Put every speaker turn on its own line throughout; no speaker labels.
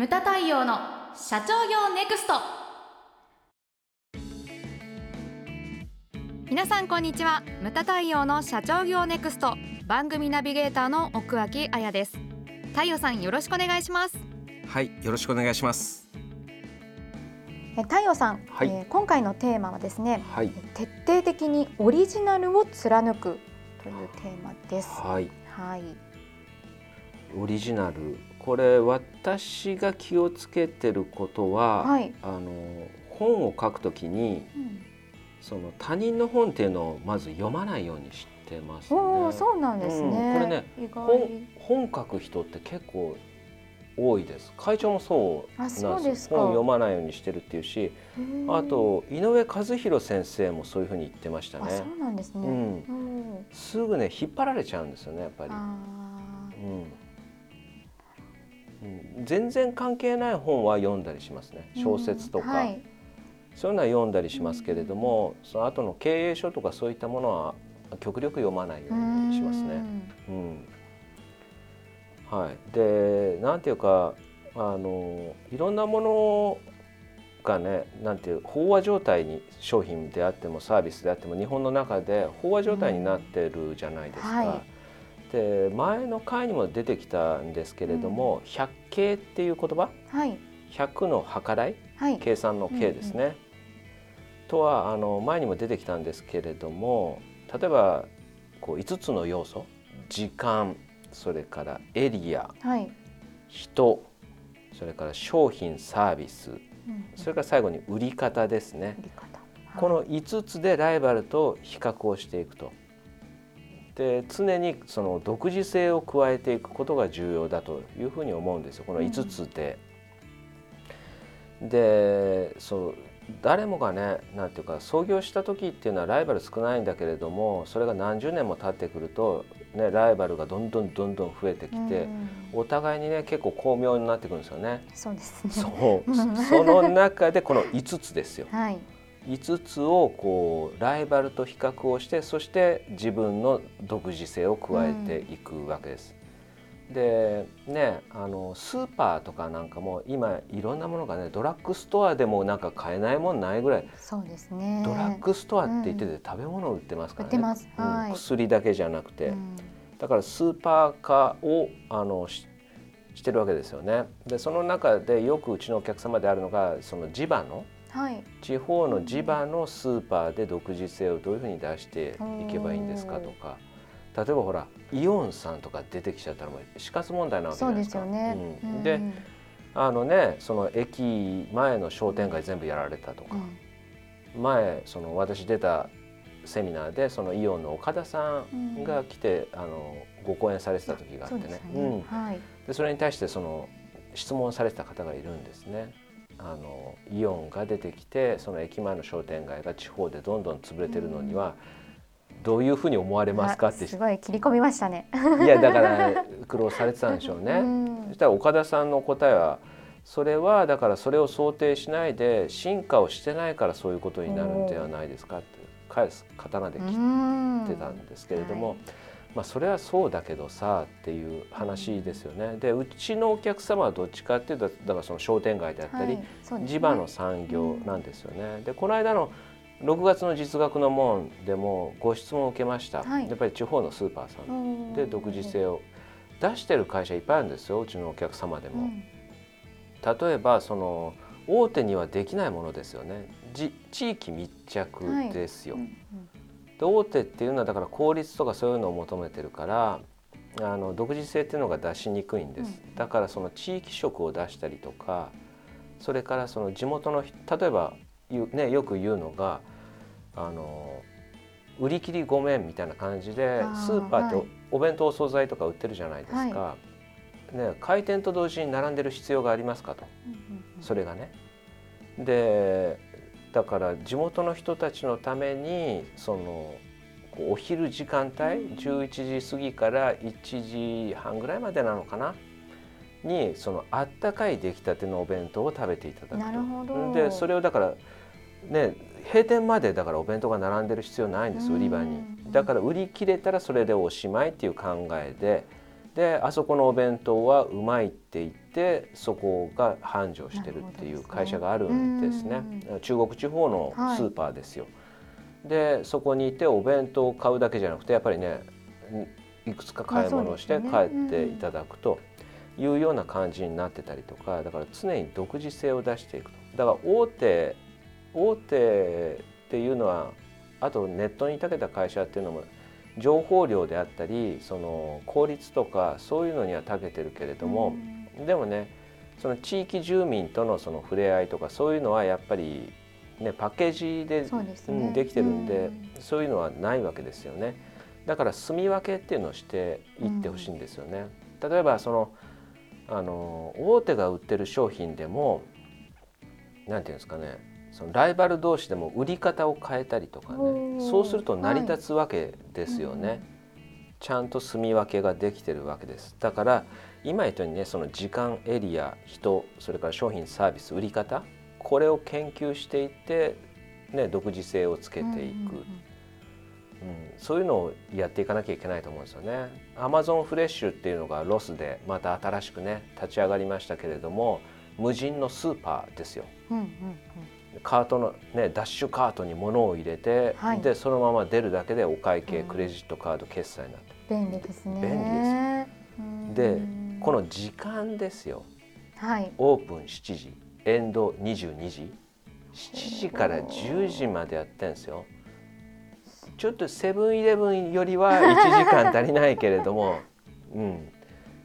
ムタ太陽の社長業ネクスト。皆さんこんにちは。ムタ太陽の社長業ネクスト。番組ナビゲーターの奥脇彩です。太陽さんよろしくお願いします。
はいよろしくお願いします。
え太陽さん、
はい。
えー今回のテーマはですね、
はい。
徹底的にオリジナルを貫くというテーマです。
はい。
はい。
オリジナルこれ私が気をつけてることは、
はい。
あの本を書くときに
うん
その他人の本っていうのをまず読まないようにしてますね。
おお、そうなんですね。
うんこれね本本書く人って結構多いです。会長もそうなん
ですか。
本読まないようにしてるっていうし、あと井上和弘先生もそういうふうに言ってました
あ、
ね
そ。うなんですね。
うん
うん
すぐね引っ張られちゃうんですよねやっぱり。
あ
うんうん、全然関係ない本は読んだりしますね。
ー
小説とか、
うんはい。
そういうのは読んだりしますけれども、その後の経営書とかそういったものは極力読まないようにしますね。うん。はい、でなんていうかあのいろんなものがねなんていう飽和状態に商品であってもサービスであっても日本の中で飽和状態になってるじゃないですか。
うん。はい
で前の回にも出てきたんですけれども、百計っていう言葉？
うんはい。
百の計らい？
はい。
計算の計ですね。とはあの前にも出てきたんですけれども例えばこう5つの要素時間それからエリア
はい。
人それから商品サービス
うん
それから最後に売り方ですね。この5つでライバルと比較をしていくと。で常にその独自性を加えていくことが重要だというふうに思うんですよこの5つで。でそう誰もがねなんていうか創業した時っていうのはライバル少ないんだけれどもそれが何十年も経ってくると、ね、ライバルがどんどんどんどん増えてきて、
うん
お互いにね結構巧妙になってくるんですよね。
そうですね。
そうその中でこの5つですよ。
はい。
5つをこうライバルと比較をしてそして自分の独自性を加えていくわけです。でねあのスーパーとかなんかも今いろんなものがねドラッグストアでもなんか買えないもんないぐらい、
そうですね。
ドラッグストアって言ってて食べ物売ってますからね。うん
はい
薬だけじゃなくて、
うん
だからスーパー化をあのししてるわけですよね。でその中でよくうちのお客様であるのがその地場の
はい。
地方の地場のスーパーで独自性をどういうふうに出していけばいいんですかとか例えばほらイオンさんとか出てきちゃったらもう死活問題なわけじゃないですか。
すよね。
うんであのねその駅前の商店街全部やられたとか、前その私出たセミナーでそのイオンの岡田さんが来て、あのご講演されてた時があってね
そ。はい。
でそれに対してその質問されてた方がいるんですね。あのイオンが出てきてその駅前の商店街が地方でどんどん潰れてるのにはどういうふうに思われますか？って。
あすごい切り込みましたね。
いやだから苦労されてたんでしょう
う
ね。
ん。
そしたら岡田さんの答えはそれはだからそれを想定しないで進化をしてないからそういうことになるんではないですかって返す刀で切ってたんですけれども、
はい
まあそれはそうだけどさっていう話ですよね。でうちのお客様はどっちかっていうとだからその商店街であったり、
はいね。
地場の産業なんですよね。でこの間の6月の実学の門でもご質問を受けました、
はい。
やっぱり地方のスーパーさん。
うん
で独自性を出してる会社いっぱいあるんですよ。うちのお客様でも。
うん。
例えばその大手にはできないものですよね。じ地域密着ですよ。
うん
で大手っていうのはだから効率とかそういうのを求めてるからあの独自性っていうのが出しにくいんです、
うん。
だからその地域色を出したりとかそれからその地元の人例えばね、よく言うのがあの売り切りごめんみたいな感じでスーパーってお,、弁当お惣菜とか売ってるじゃないですか、ね、開店と同時に並んでる必要がありますかと。それがね。でだから地元の人たちのためにそのお昼時間帯11時過ぎから1時半ぐらいまでなのかな？にそのあったかい出来たてのお弁当を食べていただくと。
なるほど
でそれをだからね閉店までだからお弁当が並んでる必要ないんです
うん
売り場に。だから売り切れたらそれでおしまいっていう考えでであそこのお弁当はうまいって言ってそこが繁盛してるっていう会社があるんですね。中国地方のスーパーですよ。はい、でそこにいてお弁当を買うだけじゃなくてやっぱりねいくつか買い物をして帰っていただくというような感じになってたりとかだから常に独自性を出していくと。だから大手大手っていうのはあとネットに長けた会社っていうのも情報量であったりその効率とかそういうのには長けてるけれども、うん、でもねその地域住民とのその触れ合いとかそういうのはやっぱり、ね、パッケージでで、ね,、できてるんで、うん、そういうのはないわけですよね。だから住み分けっていうのをしていってほしいんですよね。うん、例えばそのあの大手が売ってる商品でも何て言うんですかねそのライバル同士でも売り方を変えたりとかねそうすると成り立つわけですよね、はい。うん、ちゃんと住み分けができてるわけです。だから今言ったようにねその時間エリア人それから商品サービス売り方これを研究していって、ね、独自性をつけていく、うん、うん。うん、そういうのをやっていかなきゃいけないと思うんですよね。アマゾンフレッシュっていうのがロスでまた新しくね立ち上がりましたけれども無人のスーパーですよ。うんうんうんカートの、ね、ダッシュカートに物を入れて、はい、でそのまま出るだけでお会計、うん、クレジットカード決済になって。
便利ですね。
便利ですでこの時間ですよ、はい、オープン7時エンド22時。7時から10時までやってんですよ。ちょっとセブンイレブンよりは1時間足りないけれども。うん。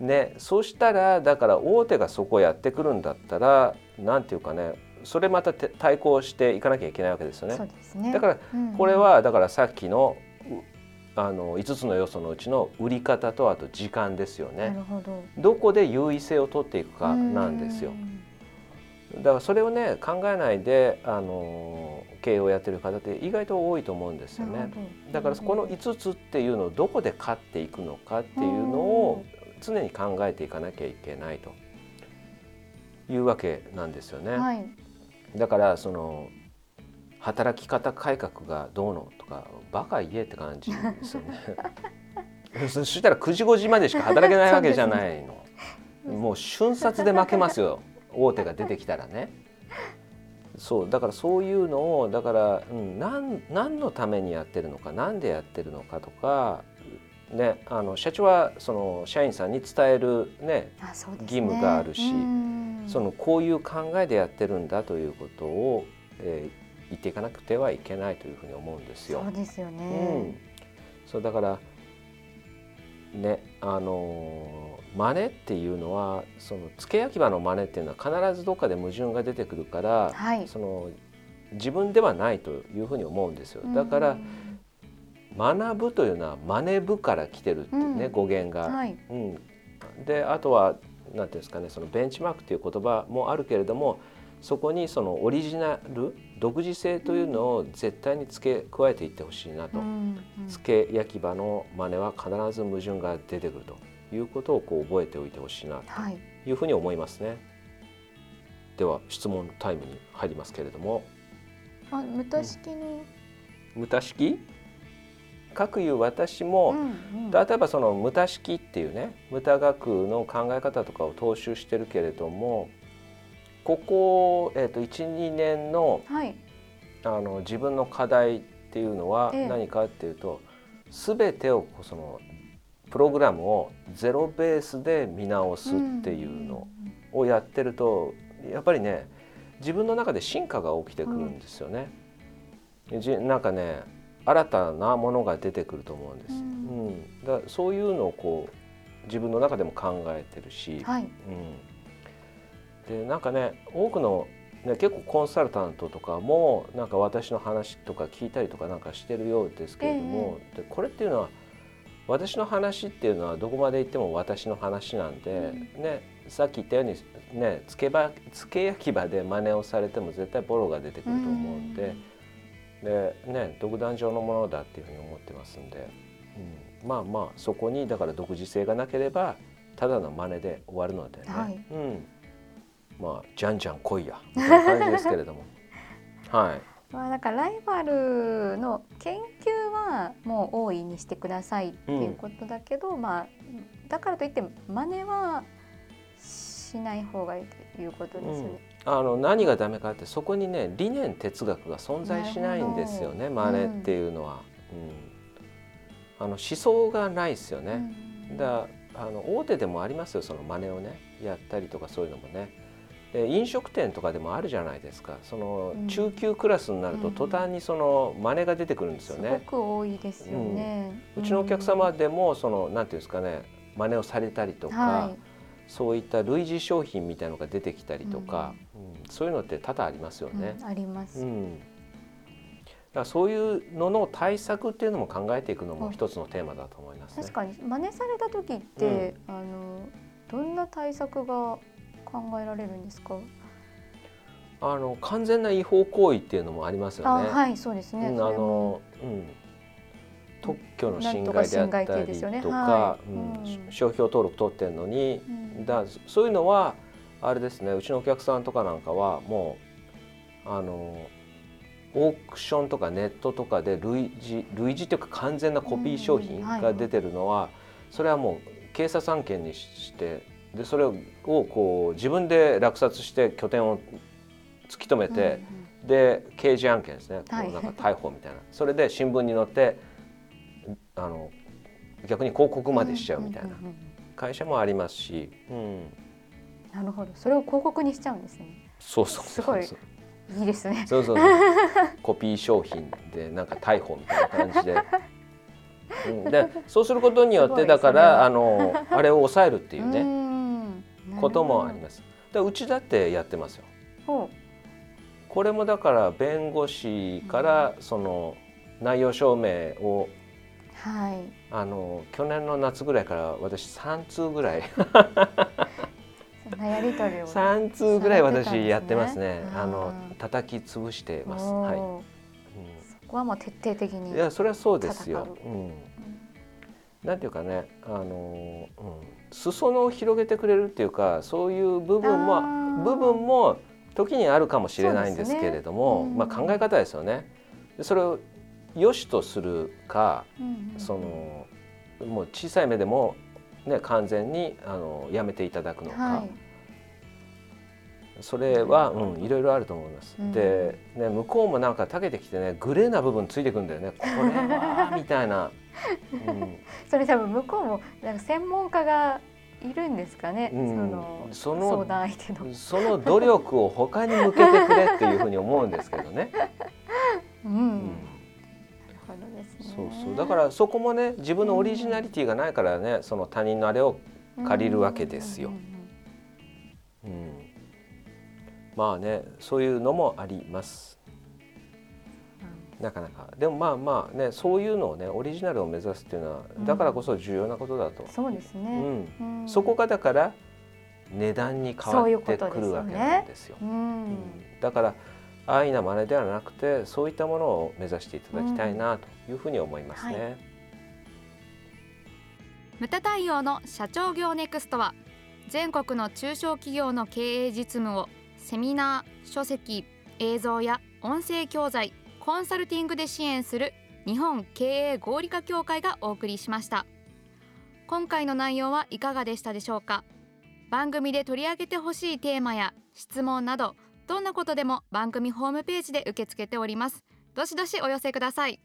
ねそうしたらだから大手がそこやってくるんだったらなんていうかねそれまた対抗していかなきゃいけないわけですよね。ねだからこれはだからさっきのあの5つの要素のうちの売り方とあと時間ですよね。どこで優位性を取っていくかなんですよ。だからそれをね考えないであの経営をやってる方って意外と多いと思うんですよね。だからこの5つっていうのをどこで勝っていくのかっていうのを常に考えていかなきゃいけないというわけなんですよね。はいだからその働き方改革がどうのとかバカ言えって感じですよね。そしたら9時5時までしか働けないわけじゃないの。もう瞬殺で負けますよ大手が出てきたらね。そうだからそういうのをだから、うん、何何のためにやってるのか何でやってるのかとか、ね、あの社長はその社員さんに伝えるね、ね義務があるし。そのこういう考えでやってるんだということを、えー、言っていかなくてはいけないというふうに思うんですよ。
そうですよね、
うん、そうだからねあの真似っていうのはその付け焼き場の真似っていうのは必ずどっかで矛盾が出てくるから、はい、その自分ではないというふうに思うんですよ。だから学ぶというのは真似ぶから来てるっていうね、うん、語源が。はい、うん、であとはなんていうんですかねそのベンチマークという言葉もあるけれどもそこにそのオリジナル独自性というのを絶対に付け加えていってほしいなと、うんうん、付け焼き場の真似は必ず矛盾が出てくるということをこう覚えておいてほしいなとい。うふうに思いますね。はい、では質問タイムに入りますけれども。
あ、無駄式に、う
ん、無駄式？くいう私も、うんうん、例えばその無駄式っていうね無駄学の考え方とかを踏襲してるけれどもここ、えーと、12年のはい、あの自分の課題っていうのは何かっていうと、ええ、全てをそのプログラムをゼロベースで見直すっていうのをやってると、やっぱりね自分の中で進化が起きてくるんですよね。うん、なんかね新たなものが出てくると思うんです。うん、だそういうのをこう自分の中でも考えてるし、はい、うん、でなんかね多くの、ね、結構コンサルタントとかもなんか私の話とか聞いたりとかなんかしてるようですけれども、えー、でこれっていうのは私の話っていうのはどこまで行っても私の話なんで、うん、ね、さっき言ったように、ね、つけばつけ焼き場で真似をされても絶対ボロが出てくると思うんで。うんでね独壇場のものだっていうふうに思ってますんで、うん、まあまあそこにだから独自性がなければただの真似で終わるのでね、はい、うん、まあじゃんじゃん来いや。みたいな感じですけれども。はい。
まあだからライバルの研究はもう多いにしてくださいっていうことだけど、まあだからといって真似はしない方がいいということですね。
あの何がダメかってそこにね理念哲学が存在しないんですよね真似っていうのは、うん、あの思想がないですよね、だあの大手でもありますよその真似をね。やったりとかそういうのもね。で飲食店とかでもあるじゃないですか。その中級クラスになると途端にその真似が出てくるんですよね、
すごく多いですよね、
うん、うちのお客様でもそのなんていうんですかね真似をされたりとか、はいそういった類似商品みたいのが出てきたりとか、うん、そういうのって多々ありますよね。
うん、あります。うん、
だからそういうのの対策っていうのも考えていくのも一つのテーマだと思います、
ね、確かに。真似された時って、うん、あのどんな対策が考えられるんですか？
あの完全な違法行為っていうのもありますよね。
はい、そうですね。あの、
うん、特許の侵害であったりとか、商標登録取ってるのに、だそういうのはあれですねうちのお客さんとかなんかはもうあのオークションとかネットとかで類似類似というか完全なコピー商品が出てるのは、それはもう警察案件にしてでそれをこう自分で落札して拠点を突き止めて、で刑事案件ですね、はい、なんか逮捕みたいな。それで新聞に載ってあの逆に広告までしちゃうみたいな会社もありますし、うん、
なるほど。それを広告にしちゃうんですね。
そうそう
すごいいいですね。
そうそうそう。コピー商品でなんか逮捕みたいな感じで。うん、でそうすることによってだから、ね、あのあれを抑えるっていうね。こともあります。でうちだってやってますよ。これもだから弁護士からその内容証明を
はい、
あの去年の夏ぐらいから私3通ぐらい。
やり取りを。
3通ぐらい私やってますね。あの叩き潰してます。はい。うん、
そこはもう徹底的に
いやそれはそうですよ。う。ん。なんていうかね、あの、うん、裾野を広げてくれるっていうか、そういう部分も部分も時にあるかもしれないんですけれども、ねうん、まあ考え方ですよね。それを良しとするか、うんうん、そのもう小さい目でも、ね、完全にあのやめていただくのか、はい、それは、うん、いろいろあると思います。うん、で、ね、向こうもなんかたけてきてねグレーな部分ついてくんだよね。これはみたいな。
うん、それ多分向こうもなんか専門家がいるんですかね、うん、その相談相手の。
その努力を他に向けてくれっていうふうに思うんですけどね。うん、うんそうそう。だからそこもね自分のオリジナリティがないからねその他人のあれを借りるわけですよ。うん、まあねそういうのもあります。なかなか。でもまあまあねそういうのをねオリジナルを目指すっていうのはだからこそ重要なことだと。
そうですね、
うん、そこがだから値段に変わってくるわけなんですよ。ううすね、うん、だから安易な真似ではなくてそういったものを目指していただきたいなというふうに思いますね。うんはい、
無駄対応の社長業ネクストは全国の中小企業の経営実務をセミナー書籍映像や音声教材コンサルティングで支援する日本経営合理化協会がお送りしました。今回の内容はいかがでしたでしょうか？番組で取り上げてほしいテーマや質問などどんなことでも番組ホームページで受け付けております。どしどしお寄せください。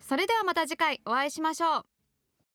それではまた次回お会いしましょう。